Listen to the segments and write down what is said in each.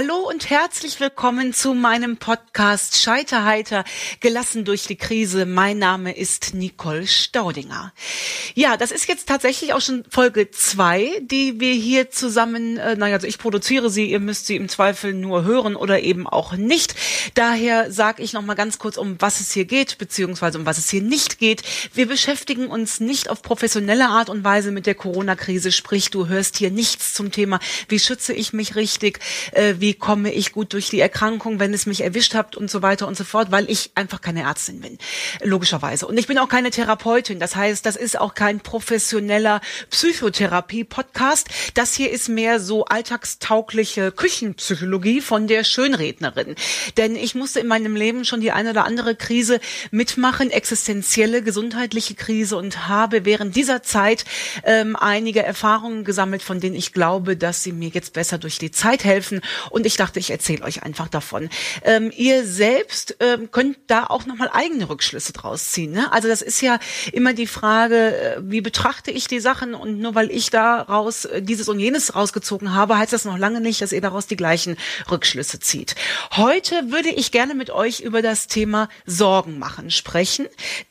Hallo und herzlich willkommen zu meinem Podcast Scheiterheiter, gelassen durch die Krise. Mein Name ist Nicole Staudinger. Ja, das ist jetzt tatsächlich auch schon Folge zwei, die wir hier zusammen, äh, naja, also ich produziere sie, ihr müsst sie im Zweifel nur hören oder eben auch nicht. Daher sage ich nochmal ganz kurz, um was es hier geht, beziehungsweise um was es hier nicht geht. Wir beschäftigen uns nicht auf professionelle Art und Weise mit der Corona-Krise, sprich, du hörst hier nichts zum Thema, wie schütze ich mich richtig, äh, wie komme ich gut durch die Erkrankung, wenn es mich erwischt hat und so weiter und so fort, weil ich einfach keine Ärztin bin, logischerweise. Und ich bin auch keine Therapeutin. Das heißt, das ist auch kein professioneller Psychotherapie-Podcast. Das hier ist mehr so alltagstaugliche Küchenpsychologie von der Schönrednerin. Denn ich musste in meinem Leben schon die eine oder andere Krise mitmachen, existenzielle, gesundheitliche Krise und habe während dieser Zeit ähm, einige Erfahrungen gesammelt, von denen ich glaube, dass sie mir jetzt besser durch die Zeit helfen und ich dachte, ich erzähle euch einfach davon. Ähm, ihr selbst ähm, könnt da auch nochmal eigene Rückschlüsse draus ziehen. Ne? Also das ist ja immer die Frage, äh, wie betrachte ich die Sachen und nur weil ich daraus äh, dieses und jenes rausgezogen habe, heißt das noch lange nicht, dass ihr daraus die gleichen Rückschlüsse zieht. Heute würde ich gerne mit euch über das Thema Sorgen machen sprechen,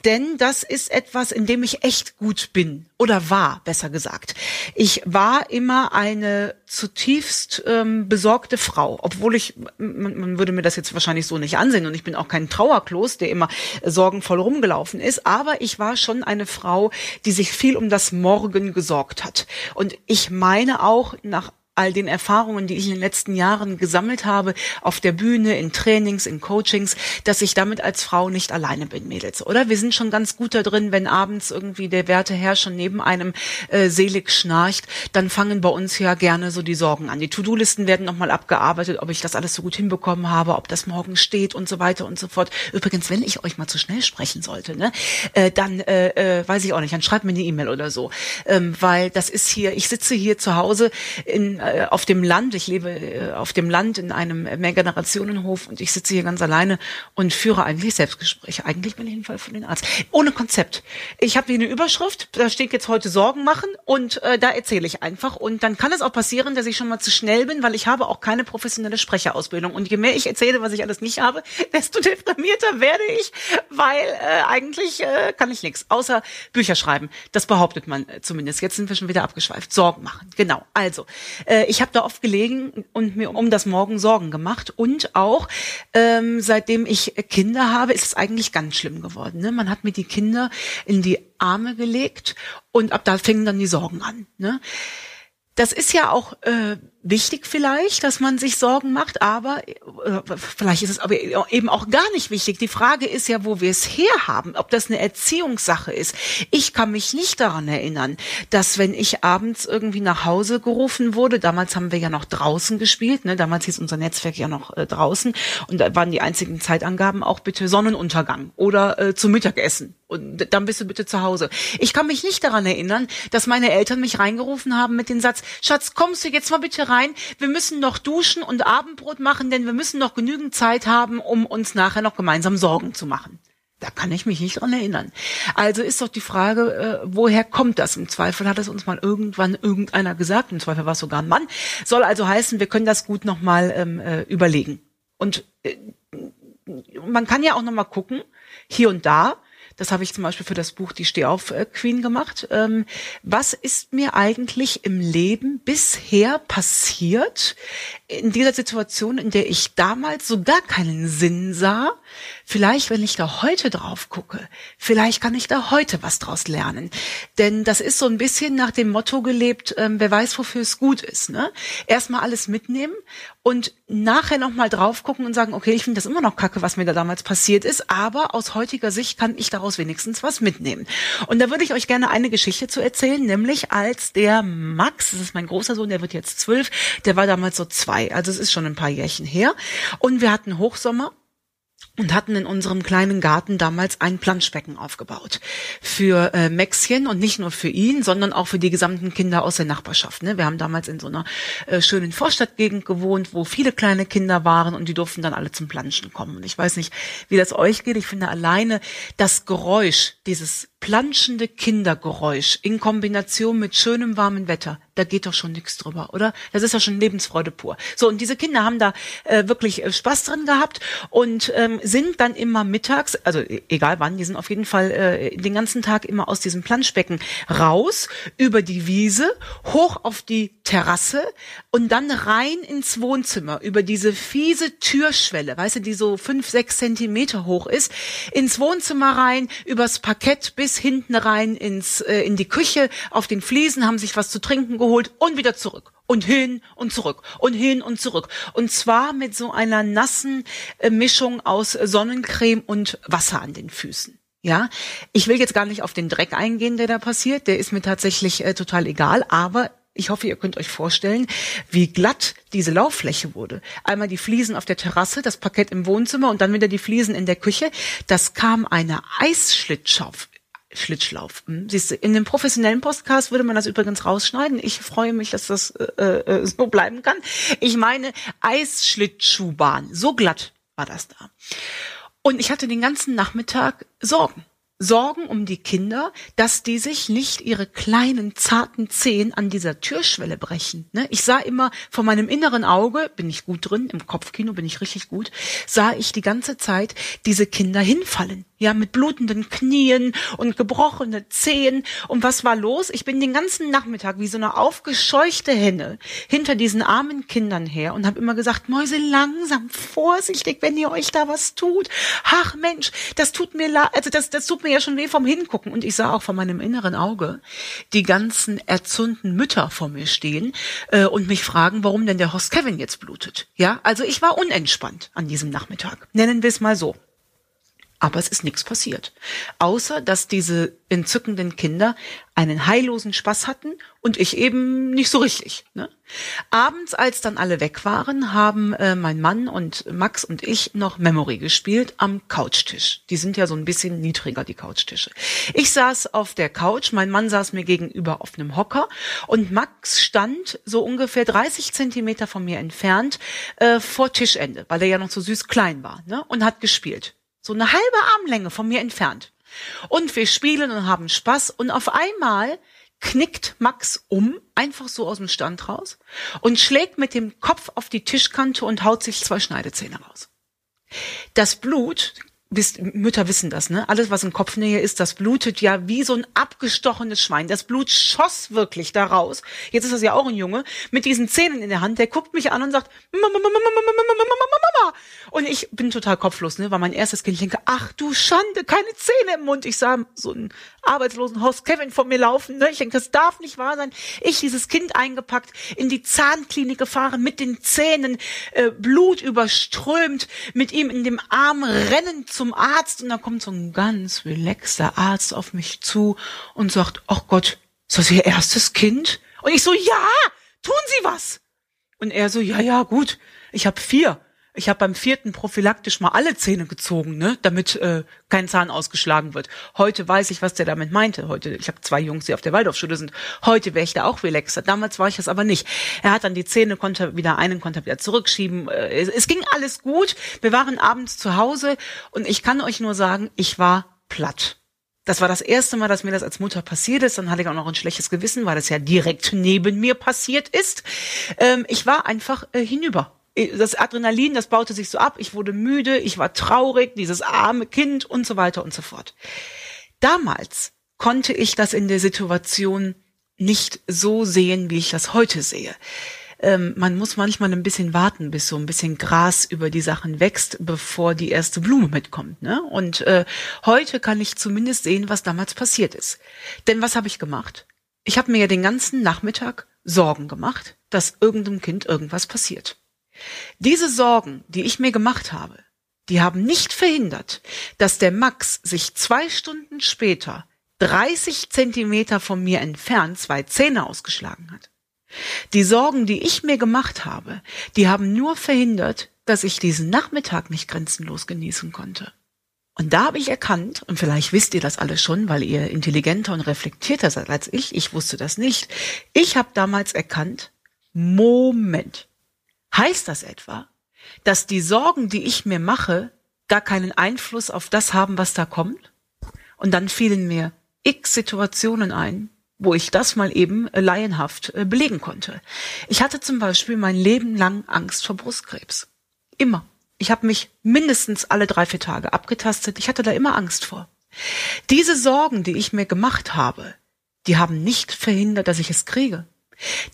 denn das ist etwas, in dem ich echt gut bin oder war, besser gesagt. Ich war immer eine zutiefst ähm, besorgte Frau, obwohl ich, man, man würde mir das jetzt wahrscheinlich so nicht ansehen und ich bin auch kein Trauerklos, der immer sorgenvoll rumgelaufen ist, aber ich war schon eine Frau, die sich viel um das Morgen gesorgt hat. Und ich meine auch nach all den Erfahrungen, die ich in den letzten Jahren gesammelt habe, auf der Bühne, in Trainings, in Coachings, dass ich damit als Frau nicht alleine bin, Mädels, oder? Wir sind schon ganz gut da drin, wenn abends irgendwie der Werteherr schon neben einem äh, selig schnarcht, dann fangen bei uns ja gerne so die Sorgen an. Die To-Do-Listen werden nochmal abgearbeitet, ob ich das alles so gut hinbekommen habe, ob das morgen steht und so weiter und so fort. Übrigens, wenn ich euch mal zu schnell sprechen sollte, ne, äh, dann äh, äh, weiß ich auch nicht, dann schreibt mir eine E-Mail oder so, ähm, weil das ist hier, ich sitze hier zu Hause in äh, auf dem Land. Ich lebe äh, auf dem Land in einem Mehrgenerationenhof und ich sitze hier ganz alleine und führe eigentlich Selbstgespräche. Eigentlich bin ich ein Fall von den Arzt. Ohne Konzept. Ich habe hier eine Überschrift, da steht jetzt heute Sorgen machen und äh, da erzähle ich einfach. Und dann kann es auch passieren, dass ich schon mal zu schnell bin, weil ich habe auch keine professionelle Sprecherausbildung. Und je mehr ich erzähle, was ich alles nicht habe, desto deprimierter werde ich, weil äh, eigentlich äh, kann ich nichts, außer Bücher schreiben. Das behauptet man äh, zumindest. Jetzt sind wir schon wieder abgeschweift. Sorgen machen. Genau. Also, äh, ich habe da oft gelegen und mir um das Morgen Sorgen gemacht. Und auch ähm, seitdem ich Kinder habe, ist es eigentlich ganz schlimm geworden. Ne? Man hat mir die Kinder in die Arme gelegt und ab da fingen dann die Sorgen an. Ne? Das ist ja auch äh, wichtig vielleicht, dass man sich Sorgen macht, aber äh, vielleicht ist es aber eben auch gar nicht wichtig. Die Frage ist ja, wo wir es herhaben, ob das eine Erziehungssache ist. Ich kann mich nicht daran erinnern, dass wenn ich abends irgendwie nach Hause gerufen wurde, damals haben wir ja noch draußen gespielt, ne? damals hieß unser Netzwerk ja noch äh, draußen und da waren die einzigen Zeitangaben auch bitte Sonnenuntergang oder äh, zum Mittagessen und dann bist du bitte zu Hause. Ich kann mich nicht daran erinnern, dass meine Eltern mich reingerufen haben mit dem Satz, Schatz, kommst du jetzt mal bitte rein, wir müssen noch duschen und Abendbrot machen, denn wir müssen noch genügend Zeit haben, um uns nachher noch gemeinsam Sorgen zu machen. Da kann ich mich nicht dran erinnern. Also ist doch die Frage, äh, woher kommt das? Im Zweifel hat es uns mal irgendwann irgendeiner gesagt. Im Zweifel war es sogar ein Mann. Soll also heißen, wir können das gut nochmal ähm, äh, überlegen. Und äh, man kann ja auch nochmal gucken, hier und da, das habe ich zum Beispiel für das Buch Die Stehauf äh, Queen gemacht. Ähm, was ist mir eigentlich im Leben bisher passiert in dieser Situation, in der ich damals so gar keinen Sinn sah? Vielleicht, wenn ich da heute drauf gucke, vielleicht kann ich da heute was draus lernen. Denn das ist so ein bisschen nach dem Motto gelebt, ähm, wer weiß, wofür es gut ist. Ne? Erstmal alles mitnehmen und nachher nochmal drauf gucken und sagen, okay, ich finde das immer noch kacke, was mir da damals passiert ist, aber aus heutiger Sicht kann ich daraus wenigstens was mitnehmen. Und da würde ich euch gerne eine Geschichte zu erzählen, nämlich als der Max, das ist mein großer Sohn, der wird jetzt zwölf, der war damals so zwei, also es ist schon ein paar Jährchen her. Und wir hatten Hochsommer und hatten in unserem kleinen Garten damals ein Planschbecken aufgebaut für äh, Maxchen und nicht nur für ihn, sondern auch für die gesamten Kinder aus der Nachbarschaft. Ne? Wir haben damals in so einer äh, schönen Vorstadtgegend gewohnt, wo viele kleine Kinder waren und die durften dann alle zum Planschen kommen. Und ich weiß nicht, wie das euch geht. Ich finde alleine das Geräusch dieses planschende Kindergeräusch in Kombination mit schönem warmen Wetter, da geht doch schon nichts drüber, oder? Das ist ja schon Lebensfreude pur. So, und diese Kinder haben da äh, wirklich äh, Spaß drin gehabt und ähm, sind dann immer mittags, also e, egal wann, die sind auf jeden Fall äh, den ganzen Tag immer aus diesem Planschbecken raus, über die Wiese, hoch auf die Terrasse und dann rein ins Wohnzimmer, über diese fiese Türschwelle, weißt du, die so fünf, sechs Zentimeter hoch ist, ins Wohnzimmer rein, übers Parkett bis hinten rein ins, äh, in die Küche, auf den Fliesen, haben sich was zu trinken geholt, und wieder zurück und hin und zurück und hin und zurück. Und zwar mit so einer nassen äh, Mischung aus Sonnencreme und Wasser an den Füßen. Ja, ich will jetzt gar nicht auf den Dreck eingehen, der da passiert. Der ist mir tatsächlich äh, total egal. Aber ich hoffe, ihr könnt euch vorstellen, wie glatt diese Lauffläche wurde. Einmal die Fliesen auf der Terrasse, das Parkett im Wohnzimmer und dann wieder die Fliesen in der Küche. Das kam eine Eisschlittschauf Schlitschlauf. Hm? Siehst du, in dem professionellen Podcast würde man das übrigens rausschneiden. Ich freue mich, dass das äh, äh, so bleiben kann. Ich meine Eisschlittschuhbahn. So glatt war das da. Und ich hatte den ganzen Nachmittag Sorgen. Sorgen um die Kinder, dass die sich nicht ihre kleinen, zarten Zehen an dieser Türschwelle brechen. Ne? Ich sah immer vor meinem inneren Auge, bin ich gut drin, im Kopfkino bin ich richtig gut, sah ich die ganze Zeit diese Kinder hinfallen ja, mit blutenden Knien und gebrochene Zehen. Und was war los? Ich bin den ganzen Nachmittag wie so eine aufgescheuchte Henne hinter diesen armen Kindern her und habe immer gesagt, Mäuse, langsam, vorsichtig, wenn ihr euch da was tut. Ach Mensch, das tut mir leid, also das, das tut mir ja schon weh vom Hingucken. Und ich sah auch von meinem inneren Auge die ganzen erzürnten Mütter vor mir stehen äh, und mich fragen, warum denn der Horst Kevin jetzt blutet. Ja, also ich war unentspannt an diesem Nachmittag. Nennen wir es mal so. Aber es ist nichts passiert. Außer, dass diese entzückenden Kinder einen heillosen Spaß hatten und ich eben nicht so richtig. Ne? Abends, als dann alle weg waren, haben äh, mein Mann und Max und ich noch Memory gespielt am Couchtisch. Die sind ja so ein bisschen niedriger, die Couchtische. Ich saß auf der Couch, mein Mann saß mir gegenüber auf einem Hocker und Max stand so ungefähr 30 Zentimeter von mir entfernt äh, vor Tischende, weil er ja noch so süß klein war ne? und hat gespielt. So eine halbe Armlänge von mir entfernt. Und wir spielen und haben Spaß und auf einmal knickt Max um, einfach so aus dem Stand raus und schlägt mit dem Kopf auf die Tischkante und haut sich zwei Schneidezähne raus. Das Blut wisst, Mütter wissen das, ne? Alles, was in Kopfnähe ist, das blutet ja wie so ein abgestochenes Schwein. Das Blut schoss wirklich da raus. Jetzt ist das ja auch ein Junge mit diesen Zähnen in der Hand. Der guckt mich an und sagt, Mama, Mama, Mama, Mama, Mama, Mama. Und ich bin total kopflos, ne? Weil mein erstes Kind denke, ach du Schande, keine Zähne im Mund. Ich sah so einen arbeitslosen Haus Kevin vor mir laufen, ne? Ich denke, das darf nicht wahr sein. Ich dieses Kind eingepackt, in die Zahnklinik gefahren, mit den Zähnen, äh, Blut überströmt, mit ihm in dem Arm rennend zum Arzt und da kommt so ein ganz relaxter Arzt auf mich zu und sagt, ach Gott, ist das Ihr erstes Kind? Und ich so, ja, tun Sie was. Und er so, ja, ja, gut, ich habe vier. Ich habe beim vierten prophylaktisch mal alle Zähne gezogen, ne, damit äh, kein Zahn ausgeschlagen wird. Heute weiß ich, was der damit meinte. Heute, ich habe zwei Jungs, die auf der Waldorfschule sind. Heute wäre ich da auch relaxer. Damals war ich das aber nicht. Er hat dann die Zähne, konnte wieder einen, konnte wieder zurückschieben. Äh, es, es ging alles gut. Wir waren abends zu Hause und ich kann euch nur sagen, ich war platt. Das war das erste Mal, dass mir das als Mutter passiert ist. Dann hatte ich auch noch ein schlechtes Gewissen, weil das ja direkt neben mir passiert ist. Ähm, ich war einfach äh, hinüber das Adrenalin, das baute sich so ab, ich wurde müde, ich war traurig, dieses arme Kind und so weiter und so fort. Damals konnte ich das in der Situation nicht so sehen, wie ich das heute sehe. Ähm, man muss manchmal ein bisschen warten, bis so ein bisschen Gras über die Sachen wächst, bevor die erste Blume mitkommt. Ne? Und äh, heute kann ich zumindest sehen, was damals passiert ist. Denn was habe ich gemacht? Ich habe mir ja den ganzen Nachmittag Sorgen gemacht, dass irgendeinem Kind irgendwas passiert. Diese Sorgen, die ich mir gemacht habe, die haben nicht verhindert, dass der Max sich zwei Stunden später 30 Zentimeter von mir entfernt zwei Zähne ausgeschlagen hat. Die Sorgen, die ich mir gemacht habe, die haben nur verhindert, dass ich diesen Nachmittag nicht grenzenlos genießen konnte. Und da habe ich erkannt, und vielleicht wisst ihr das alles schon, weil ihr intelligenter und reflektierter seid als ich, ich wusste das nicht, ich habe damals erkannt, Moment, Heißt das etwa, dass die Sorgen, die ich mir mache, gar keinen Einfluss auf das haben, was da kommt? Und dann fielen mir x Situationen ein, wo ich das mal eben äh, laienhaft äh, belegen konnte. Ich hatte zum Beispiel mein Leben lang Angst vor Brustkrebs. Immer. Ich habe mich mindestens alle drei, vier Tage abgetastet. Ich hatte da immer Angst vor. Diese Sorgen, die ich mir gemacht habe, die haben nicht verhindert, dass ich es kriege.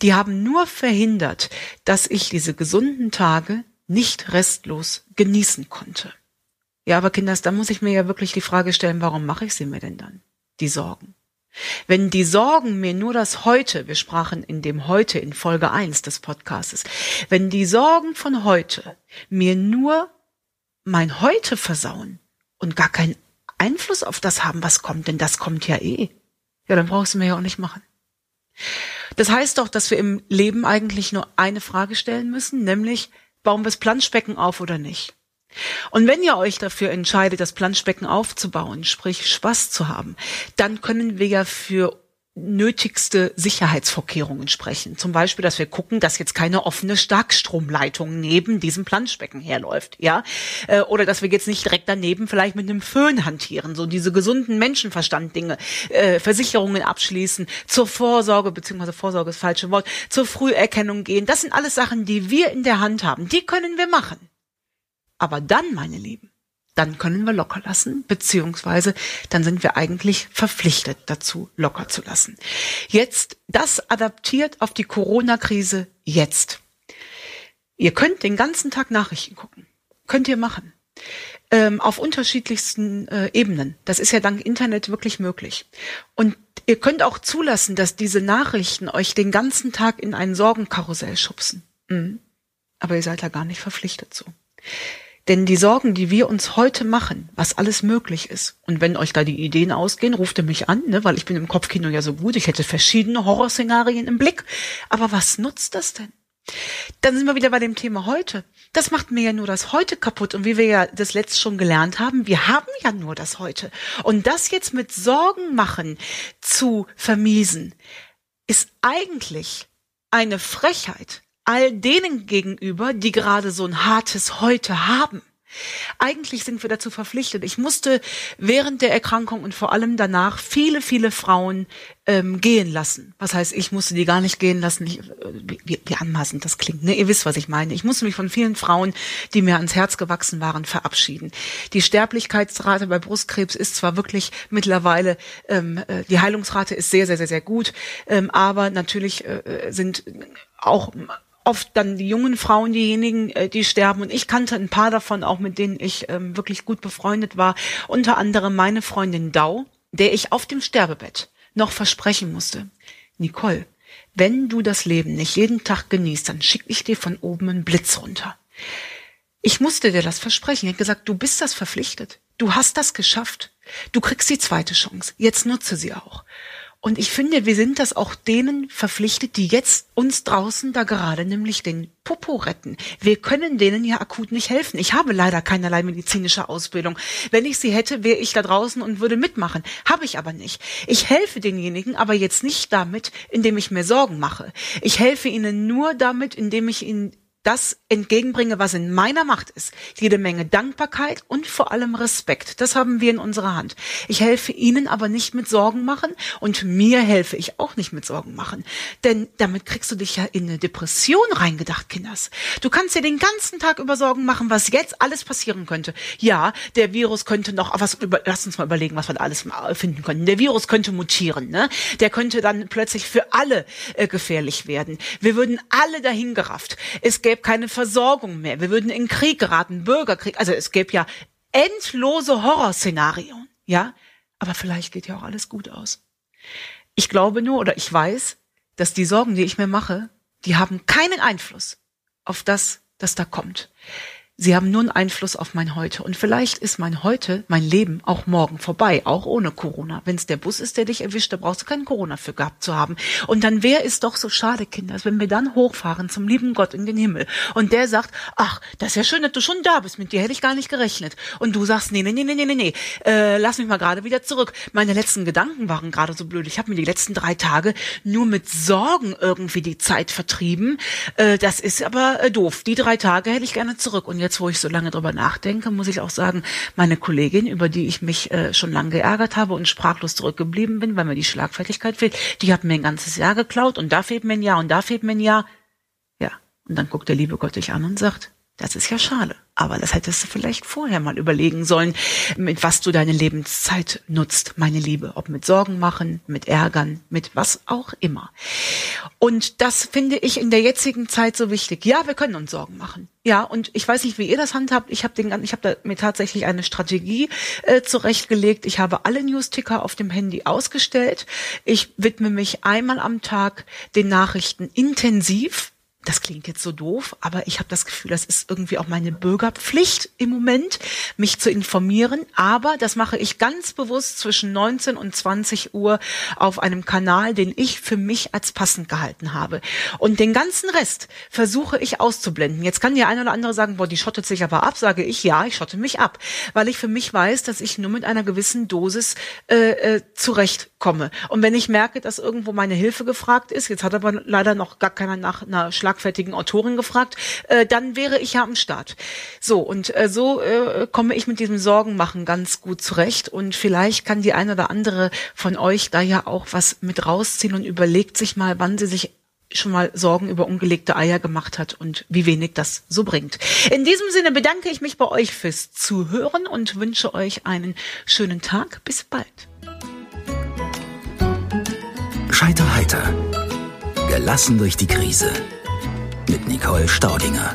Die haben nur verhindert, dass ich diese gesunden Tage nicht restlos genießen konnte. Ja, aber Kinders, da muss ich mir ja wirklich die Frage stellen, warum mache ich sie mir denn dann? Die Sorgen. Wenn die Sorgen mir nur das Heute, wir sprachen in dem Heute in Folge 1 des Podcastes, wenn die Sorgen von heute mir nur mein Heute versauen und gar keinen Einfluss auf das haben, was kommt, denn das kommt ja eh, ja, dann brauchst du mir ja auch nicht machen. Das heißt doch, dass wir im Leben eigentlich nur eine Frage stellen müssen, nämlich, bauen wir das Planschbecken auf oder nicht? Und wenn ihr euch dafür entscheidet, das Planschbecken aufzubauen, sprich Spaß zu haben, dann können wir ja für nötigste Sicherheitsvorkehrungen sprechen. Zum Beispiel, dass wir gucken, dass jetzt keine offene Starkstromleitung neben diesem Planschbecken herläuft, ja, äh, oder dass wir jetzt nicht direkt daneben vielleicht mit einem Föhn hantieren, so diese gesunden Menschenverstand-Dinge, äh, Versicherungen abschließen, zur Vorsorge beziehungsweise Vorsorge ist das falsche Wort, zur Früherkennung gehen. Das sind alles Sachen, die wir in der Hand haben. Die können wir machen. Aber dann, meine Lieben, dann können wir locker lassen, beziehungsweise dann sind wir eigentlich verpflichtet dazu, locker zu lassen. Jetzt, das adaptiert auf die Corona-Krise jetzt. Ihr könnt den ganzen Tag Nachrichten gucken. Könnt ihr machen. Ähm, auf unterschiedlichsten äh, Ebenen. Das ist ja dank Internet wirklich möglich. Und ihr könnt auch zulassen, dass diese Nachrichten euch den ganzen Tag in ein Sorgenkarussell schubsen. Mhm. Aber ihr seid da gar nicht verpflichtet zu. Denn die Sorgen, die wir uns heute machen, was alles möglich ist, und wenn euch da die Ideen ausgehen, ruft ihr mich an, ne, weil ich bin im Kopfkino ja so gut, ich hätte verschiedene Horrorszenarien im Blick. Aber was nutzt das denn? Dann sind wir wieder bei dem Thema heute. Das macht mir ja nur das Heute kaputt. Und wie wir ja das letzte schon gelernt haben, wir haben ja nur das Heute. Und das jetzt mit Sorgen machen zu vermiesen, ist eigentlich eine Frechheit, all denen gegenüber, die gerade so ein hartes Heute haben. Eigentlich sind wir dazu verpflichtet. Ich musste während der Erkrankung und vor allem danach viele, viele Frauen ähm, gehen lassen. Was heißt, ich musste die gar nicht gehen lassen. Ich, äh, wie, wie anmaßend das klingt. Ne? Ihr wisst, was ich meine. Ich musste mich von vielen Frauen, die mir ans Herz gewachsen waren, verabschieden. Die Sterblichkeitsrate bei Brustkrebs ist zwar wirklich mittlerweile, ähm, äh, die Heilungsrate ist sehr, sehr, sehr, sehr gut, ähm, aber natürlich äh, sind auch oft dann die jungen Frauen diejenigen, äh, die sterben. Und ich kannte ein paar davon auch, mit denen ich ähm, wirklich gut befreundet war. Unter anderem meine Freundin Dau, der ich auf dem Sterbebett noch versprechen musste. Nicole, wenn du das Leben nicht jeden Tag genießt, dann schick ich dir von oben einen Blitz runter. Ich musste dir das versprechen. Ich habe gesagt, du bist das verpflichtet. Du hast das geschafft. Du kriegst die zweite Chance. Jetzt nutze sie auch. Und ich finde, wir sind das auch denen verpflichtet, die jetzt uns draußen da gerade nämlich den Popo retten. Wir können denen ja akut nicht helfen. Ich habe leider keinerlei medizinische Ausbildung. Wenn ich sie hätte, wäre ich da draußen und würde mitmachen. Habe ich aber nicht. Ich helfe denjenigen aber jetzt nicht damit, indem ich mir Sorgen mache. Ich helfe ihnen nur damit, indem ich ihnen das entgegenbringe, was in meiner Macht ist. Jede Menge Dankbarkeit und vor allem Respekt. Das haben wir in unserer Hand. Ich helfe Ihnen aber nicht mit Sorgen machen und mir helfe ich auch nicht mit Sorgen machen. Denn damit kriegst du dich ja in eine Depression reingedacht, Kinders. Du kannst dir den ganzen Tag über Sorgen machen, was jetzt alles passieren könnte. Ja, der Virus könnte noch, was, über, lass uns mal überlegen, was wir da alles finden können. Der Virus könnte mutieren, ne? Der könnte dann plötzlich für alle äh, gefährlich werden. Wir würden alle dahin gerafft. Es gäbe gäbe keine Versorgung mehr. Wir würden in Krieg geraten, Bürgerkrieg. Also es gäbe ja endlose Horrorszenarien, ja? Aber vielleicht geht ja auch alles gut aus. Ich glaube nur oder ich weiß, dass die Sorgen, die ich mir mache, die haben keinen Einfluss auf das, das da kommt. Sie haben nur einen Einfluss auf mein Heute. Und vielleicht ist mein Heute, mein Leben auch morgen vorbei, auch ohne Corona. Wenn es der Bus ist, der dich erwischt, da brauchst du keinen Corona für gehabt zu haben. Und dann wäre es doch so schade, Kinder, wenn wir dann hochfahren zum lieben Gott in den Himmel und der sagt, ach, das ist ja schön, dass du schon da bist, mit dir hätte ich gar nicht gerechnet. Und du sagst, nee, nee, nee, nee, nee, nee, äh, lass mich mal gerade wieder zurück. Meine letzten Gedanken waren gerade so blöd. Ich habe mir die letzten drei Tage nur mit Sorgen irgendwie die Zeit vertrieben. Äh, das ist aber äh, doof. Die drei Tage hätte ich gerne zurück. Und jetzt, wo ich so lange drüber nachdenke, muss ich auch sagen, meine Kollegin, über die ich mich äh, schon lange geärgert habe und sprachlos zurückgeblieben bin, weil mir die Schlagfertigkeit fehlt, die hat mir ein ganzes Jahr geklaut und da fehlt mir ein Jahr und da fehlt mir ein Jahr. Ja, und dann guckt der liebe Gott dich an und sagt, das ist ja schade. Aber das hättest du vielleicht vorher mal überlegen sollen, mit was du deine Lebenszeit nutzt, meine Liebe. Ob mit Sorgen machen, mit Ärgern, mit was auch immer. Und das finde ich in der jetzigen Zeit so wichtig. Ja, wir können uns Sorgen machen. Ja, und ich weiß nicht, wie ihr das handhabt. Ich habe habe da mir tatsächlich eine Strategie äh, zurechtgelegt. Ich habe alle Newsticker auf dem Handy ausgestellt. Ich widme mich einmal am Tag den Nachrichten intensiv das klingt jetzt so doof, aber ich habe das Gefühl, das ist irgendwie auch meine Bürgerpflicht im Moment, mich zu informieren. Aber das mache ich ganz bewusst zwischen 19 und 20 Uhr auf einem Kanal, den ich für mich als passend gehalten habe. Und den ganzen Rest versuche ich auszublenden. Jetzt kann der eine oder andere sagen, boah, die schottet sich aber ab. Sage ich, ja, ich schotte mich ab, weil ich für mich weiß, dass ich nur mit einer gewissen Dosis äh, äh, zurechtkomme. Und wenn ich merke, dass irgendwo meine Hilfe gefragt ist, jetzt hat aber leider noch gar keiner nach einer Schlag schlagfertigen Autorin gefragt, äh, dann wäre ich ja am Start. So, und äh, so äh, komme ich mit diesem Sorgenmachen ganz gut zurecht. Und vielleicht kann die eine oder andere von euch da ja auch was mit rausziehen und überlegt sich mal, wann sie sich schon mal Sorgen über ungelegte Eier gemacht hat und wie wenig das so bringt. In diesem Sinne bedanke ich mich bei euch fürs Zuhören und wünsche euch einen schönen Tag. Bis bald. Scheiterheiter. Gelassen durch die Krise mit Nicole Staudinger.